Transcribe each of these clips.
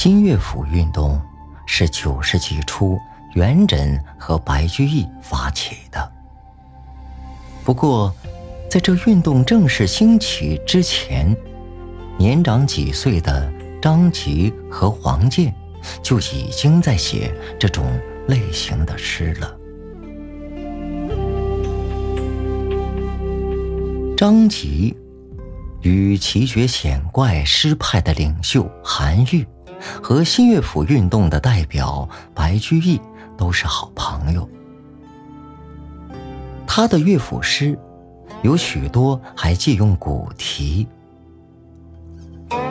新乐府运动是九世纪初元稹和白居易发起的。不过，在这运动正式兴起之前，年长几岁的张籍和黄建就已经在写这种类型的诗了。张籍与奇绝险怪诗派的领袖韩愈和新乐府运动的代表白居易都是好朋友。他的乐府诗有许多还借用古题，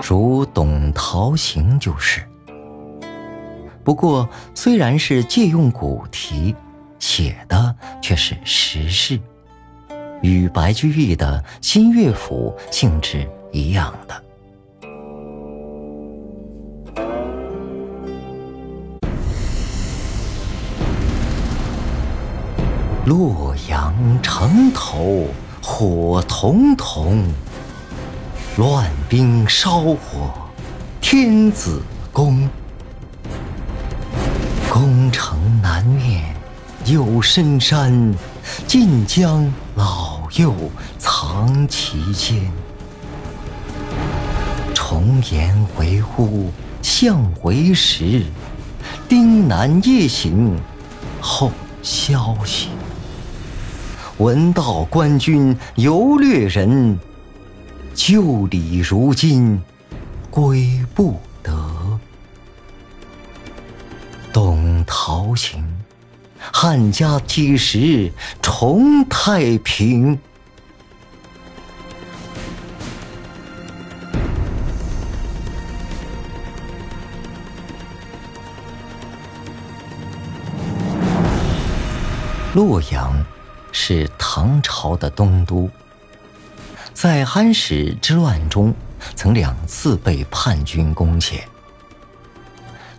如《董陶行》就是。不过，虽然是借用古题，写的却是实事。与白居易的新乐府性质一样的。洛阳城头火彤彤，乱兵烧火天子宫。宫城南面有深山。晋江老幼藏其间，重檐回屋向回时，丁南夜行后消息。闻道官军犹掠人，旧礼如今归不得。董陶行。汉家几时重太平？洛阳是唐朝的东都，在安史之乱中，曾两次被叛军攻陷。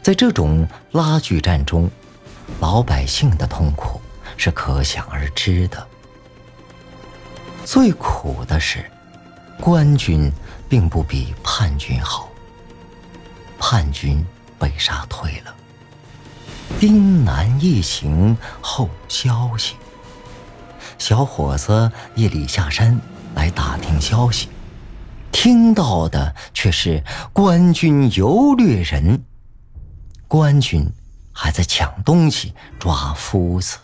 在这种拉锯战中，老百姓的痛苦是可想而知的。最苦的是，官军并不比叛军好。叛军被杀退了。丁南一行后消息，小伙子夜里下山来打听消息，听到的却是官军游掠人。官军。还在抢东西、抓夫子。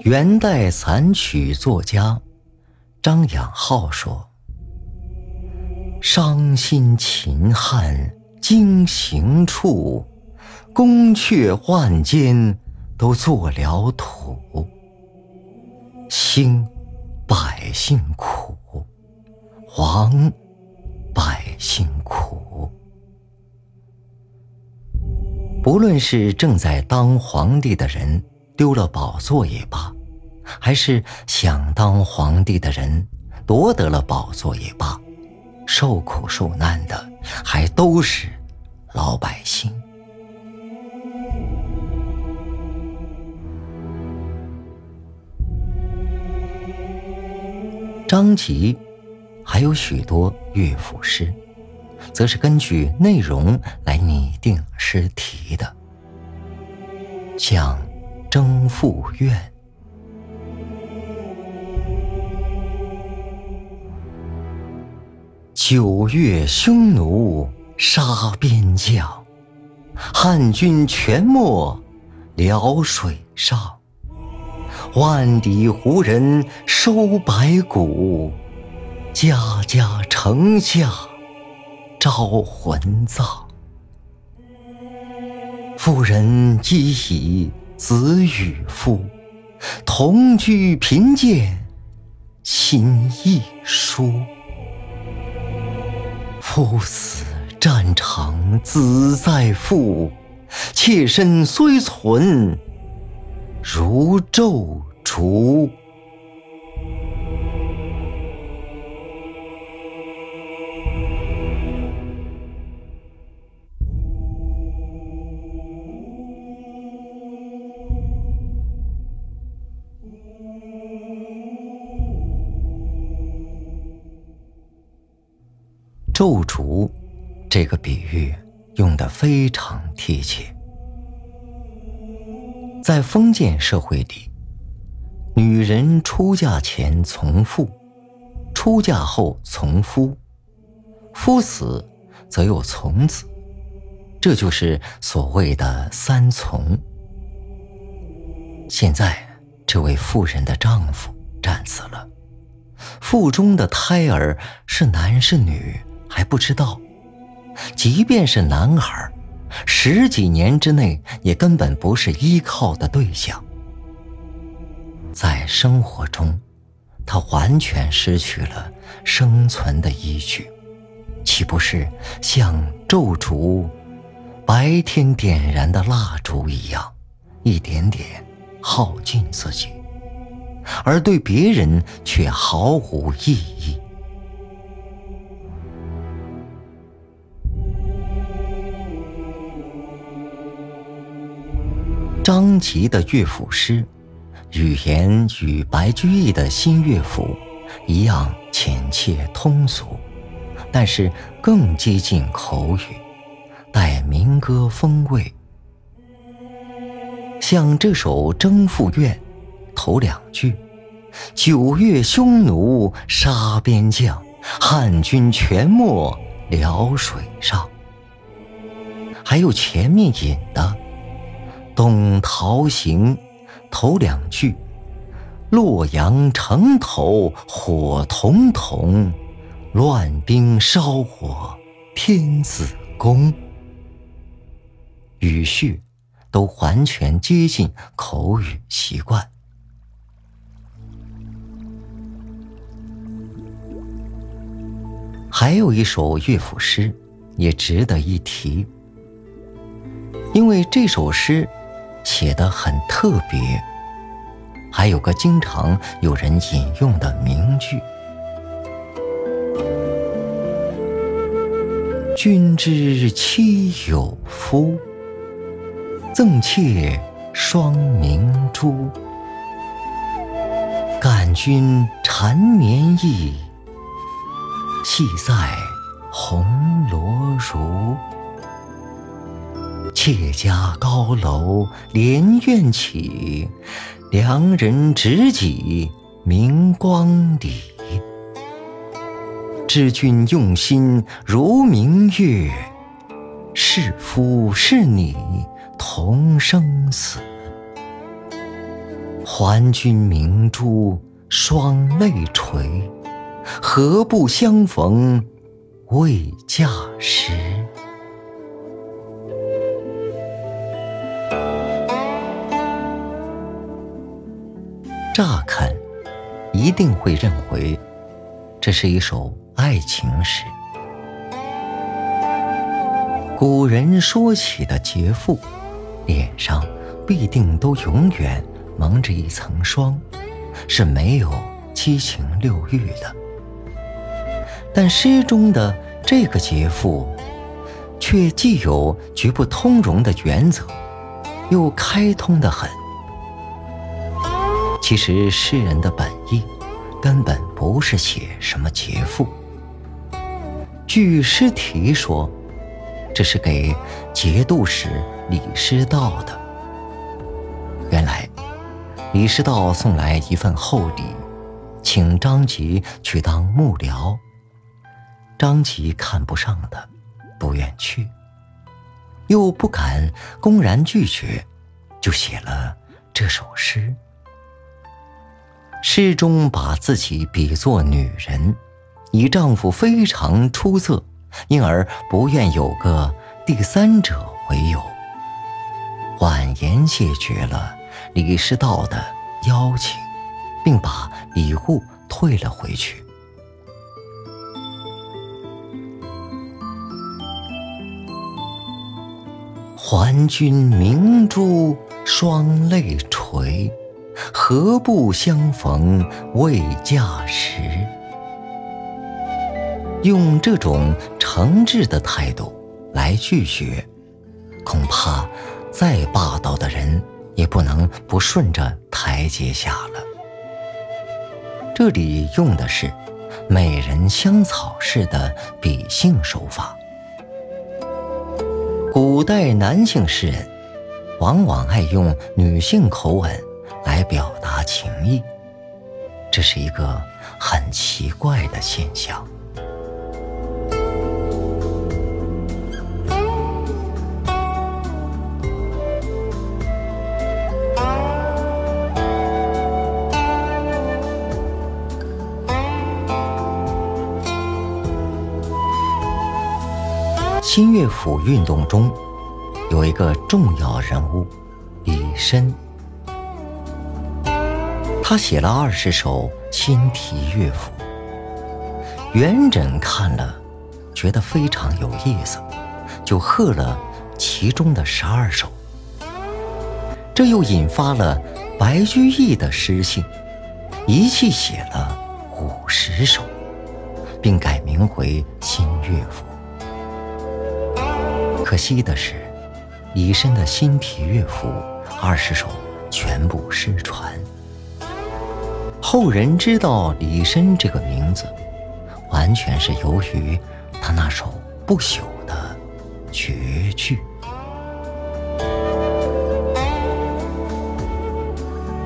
元代散曲作家张养浩说：“伤心秦汉经行处，宫阙万间都做了土。”兴，百姓苦；亡，百姓苦。不论是正在当皇帝的人丢了宝座也罢，还是想当皇帝的人夺得了宝座也罢，受苦受难的还都是老百姓。张籍还有许多乐府诗，则是根据内容来拟定诗题的，像《征赋怨》：九月匈奴杀边将，汉军全没辽水上。万里胡人收白骨，家家城下招魂葬。妇人饥已子与夫，同居贫贱心亦疏。夫死战场子在腹，妾身虽存。如昼烛。咒烛，这个比喻用得非常贴切。在封建社会里，女人出嫁前从父，出嫁后从夫，夫死则又从子，这就是所谓的三从。现在，这位妇人的丈夫战死了，腹中的胎儿是男是女还不知道。即便是男孩，十几年之内也根本不是依靠的对象。在生活中，他完全失去了生存的依据，岂不是像咒烛白天点燃的蜡烛一样，一点点？耗尽自己，而对别人却毫无意义。张籍的乐府诗，语言与白居易的新乐府一样浅切通俗，但是更接近口语，带民歌风味。像这首《征赋怨》，头两句：“九月匈奴杀边将，汉军全没辽水上。”还有前面引的《东逃行》，头两句：“洛阳城头火彤彤，乱兵烧火天子宫。”语序。都完全接近口语习惯。还有一首乐府诗也值得一提，因为这首诗写的很特别，还有个经常有人引用的名句：“君之妻有夫。”赠妾双明珠，感君缠绵意，系在红罗襦。妾家高楼连苑起，良人执戟明光里。知君用心如明月，是夫是你。同生死，还君明珠双泪垂，何不相逢未嫁时？乍看，一定会认为这是一首爱情诗。古人说起的劫富。脸上必定都永远蒙着一层霜，是没有七情六欲的。但诗中的这个劫富，却既有绝不通融的原则，又开通的很。其实诗人的本意，根本不是写什么劫富。据诗题说。这是给节度使李师道的。原来，李师道送来一份厚礼，请张籍去当幕僚。张籍看不上他，不愿去，又不敢公然拒绝，就写了这首诗。诗中把自己比作女人，以丈夫非常出色。因而不愿有个第三者为由，婉言谢绝了李师道的邀请，并把礼物退了回去。还君明珠双泪垂，何不相逢未嫁时？用这种诚挚的态度来拒绝，恐怕再霸道的人也不能不顺着台阶下了。这里用的是美人香草式的笔性手法。古代男性诗人往往爱用女性口吻来表达情意，这是一个很奇怪的现象。新乐府运动中有一个重要人物李绅，他写了二十首新题乐府。元稹看了，觉得非常有意思，就贺了其中的十二首。这又引发了白居易的诗兴，一气写了五十首，并改名为新乐府。可惜的是，以身的新题乐府二十首全部失传。后人知道李绅这个名字，完全是由于他那首不朽的绝句：“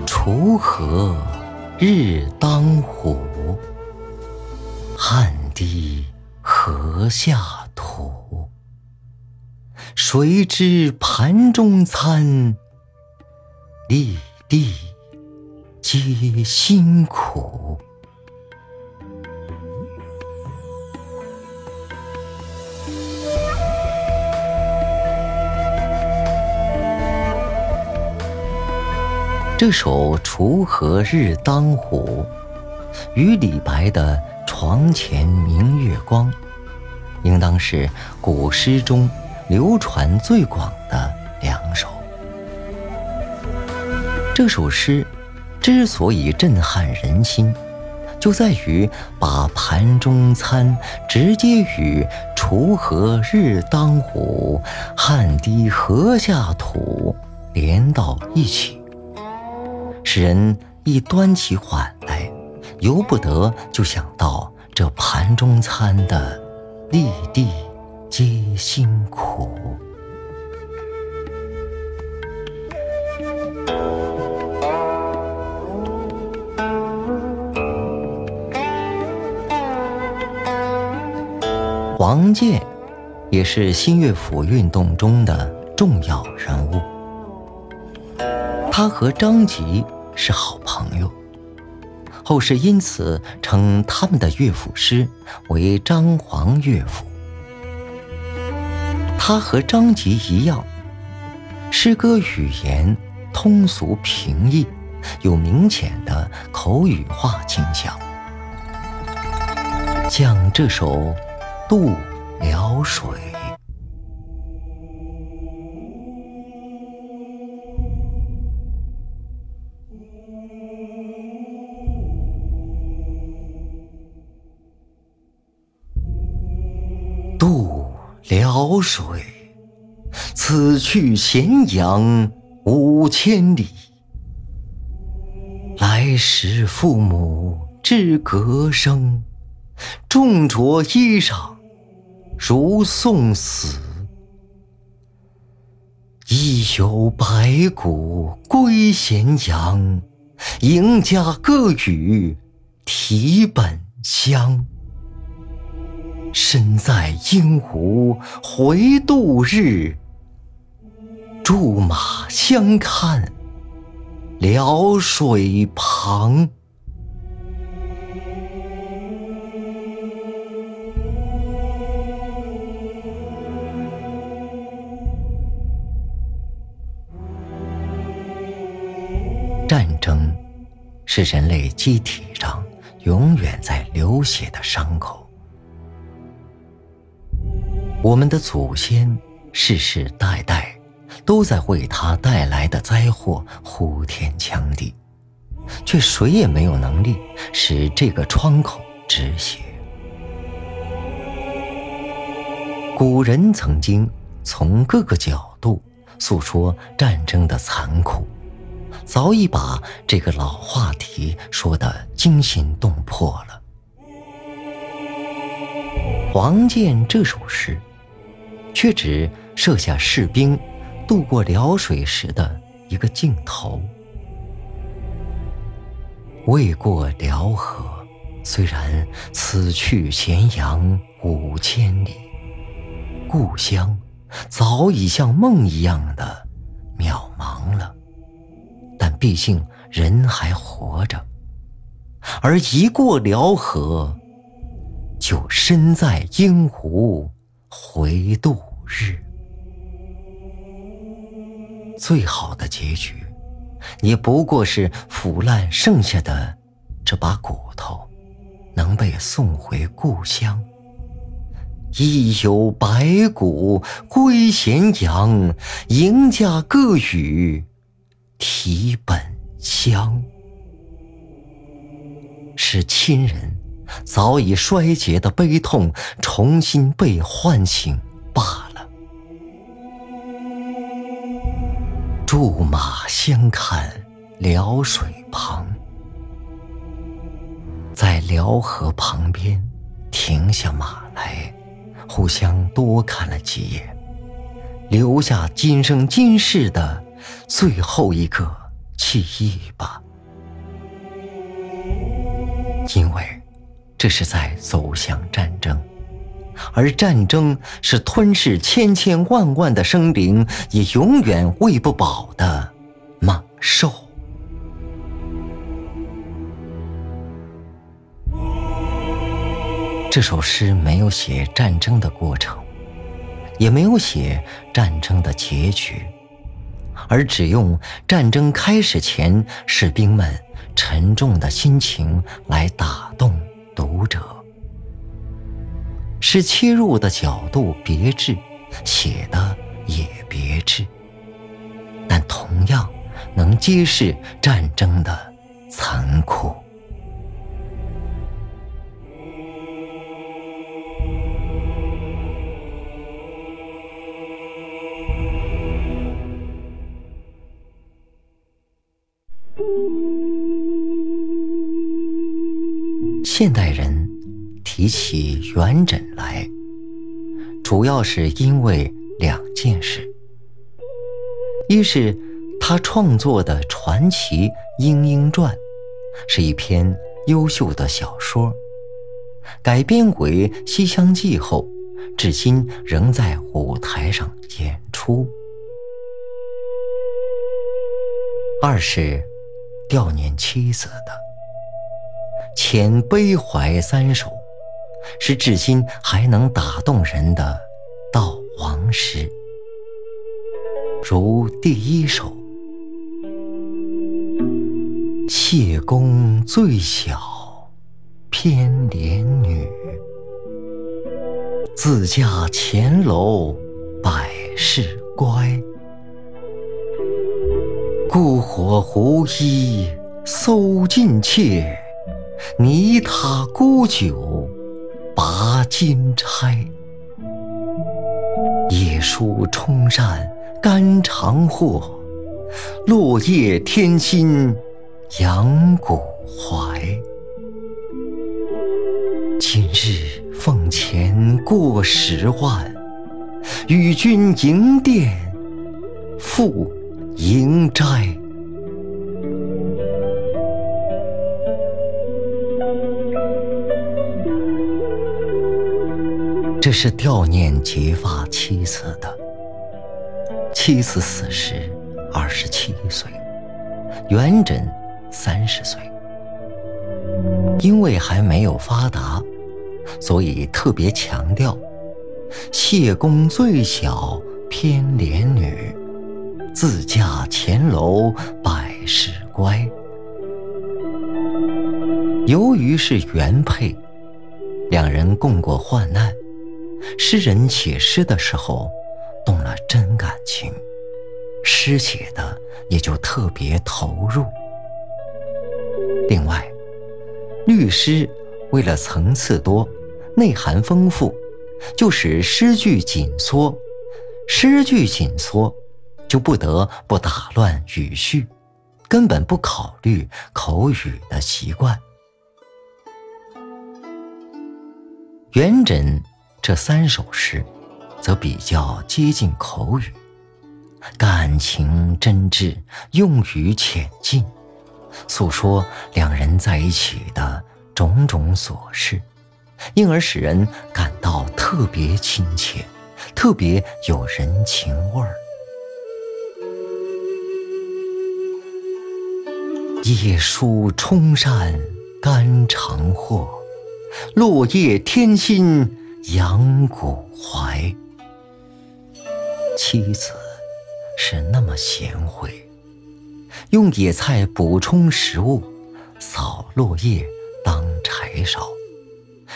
锄禾日当午，汗滴禾下土。”谁知盘中餐，粒粒皆辛苦。这首《锄禾日当午》与李白的《床前明月光》，应当是古诗中。流传最广的两首。这首诗之所以震撼人心，就在于把盘中餐直接与“锄禾日当午，汗滴禾下土”连到一起，使人一端起碗来，由不得就想到这盘中餐的粒粒。皆辛苦。王建也是新乐府运动中的重要人物，他和张籍是好朋友，后世因此称他们的乐府诗为张黄乐府。他和张籍一样，诗歌语言通俗平易，有明显的口语化倾向。像这首《渡辽水》：“渡。”辽水，此去咸阳五千里。来时父母知隔生，重着衣裳如送死。亦有白骨归咸阳，赢家歌语题本乡。身在鹦鹉回渡日，驻马相看辽水旁。战争是人类机体上永远在流血的伤口。我们的祖先世世代代都在为他带来的灾祸呼天抢地，却谁也没有能力使这个窗口止血。古人曾经从各个角度诉说战争的残酷，早已把这个老话题说得惊心动魄了。黄建这首诗，却只设下士兵渡过辽水时的一个镜头。未过辽河，虽然此去咸阳五千里，故乡早已像梦一样的渺茫了。毕竟人还活着，而一过辽河。就身在阴湖回度日，最好的结局，也不过是腐烂剩下的这把骨头，能被送回故乡。亦有白骨归咸阳，赢家各语题本乡，是亲人。早已衰竭的悲痛重新被唤醒罢了。驻马相看辽水旁，在辽河旁边停下马来，互相多看了几眼，留下今生今世的最后一个记忆吧，因为。这是在走向战争，而战争是吞噬千千万万的生灵，也永远喂不饱的猛兽。这首诗没有写战争的过程，也没有写战争的结局，而只用战争开始前士兵们沉重的心情来打动。读者是切入的角度别致，写的也别致，但同样能揭示战争的残酷。现代人提起元稹来，主要是因为两件事：一是他创作的传奇《莺莺传》是一篇优秀的小说，改编为《西厢记》后，至今仍在舞台上演出；二是悼念妻子的。遣悲怀三首，是至今还能打动人的悼亡诗。如第一首：谢公最小，偏怜女，自家前楼百事乖，故火狐衣搜尽妾。泥塔沽酒，拔金钗。夜书冲扇肝肠货，落叶添薪阳谷怀。今日奉钱过十万，与君营店赴营斋。这是悼念结发妻子的。妻子死时二十七岁，元稹三十岁。因为还没有发达，所以特别强调“谢公最小偏怜女，自嫁前楼百事乖”。由于是原配，两人共过患难。诗人写诗的时候，动了真感情，诗写的也就特别投入。另外，律诗为了层次多、内涵丰富，就使诗句紧缩。诗句紧缩，就不得不打乱语序，根本不考虑口语的习惯。元稹。这三首诗则比较接近口语，感情真挚，用语浅近，诉说两人在一起的种种琐事，因而使人感到特别亲切，特别有人情味儿。夜书冲山肝肠货，落叶添新杨谷怀。妻子是那么贤惠，用野菜补充食物，扫落叶当柴烧，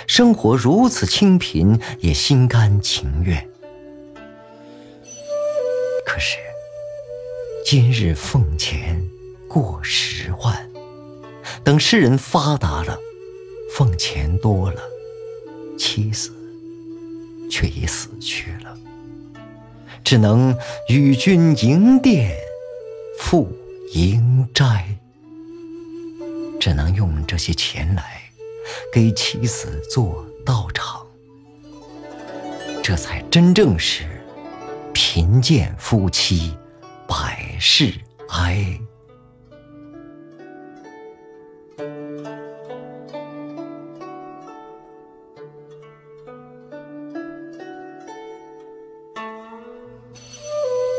生活如此清贫，也心甘情愿。可是今日俸钱。过十万，等诗人发达了，俸钱多了，妻子却已死去了，只能与君营店，赴营斋，只能用这些钱来给妻子做道场，这才真正是贫贱夫妻百事哀。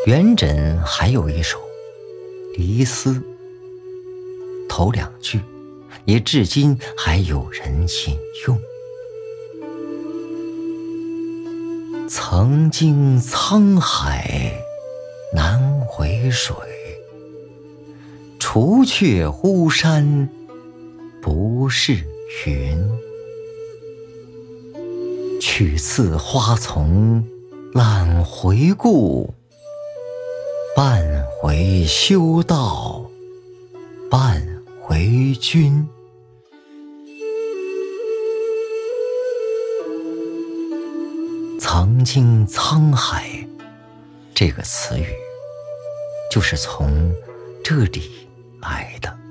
元稹还有一首《离思》，头两句也至今还有人引用：“曾经沧海难为水，除却巫山不是云。取次花丛懒回顾。”半回修道，半回君。曾经沧海这个词语，就是从这里来的。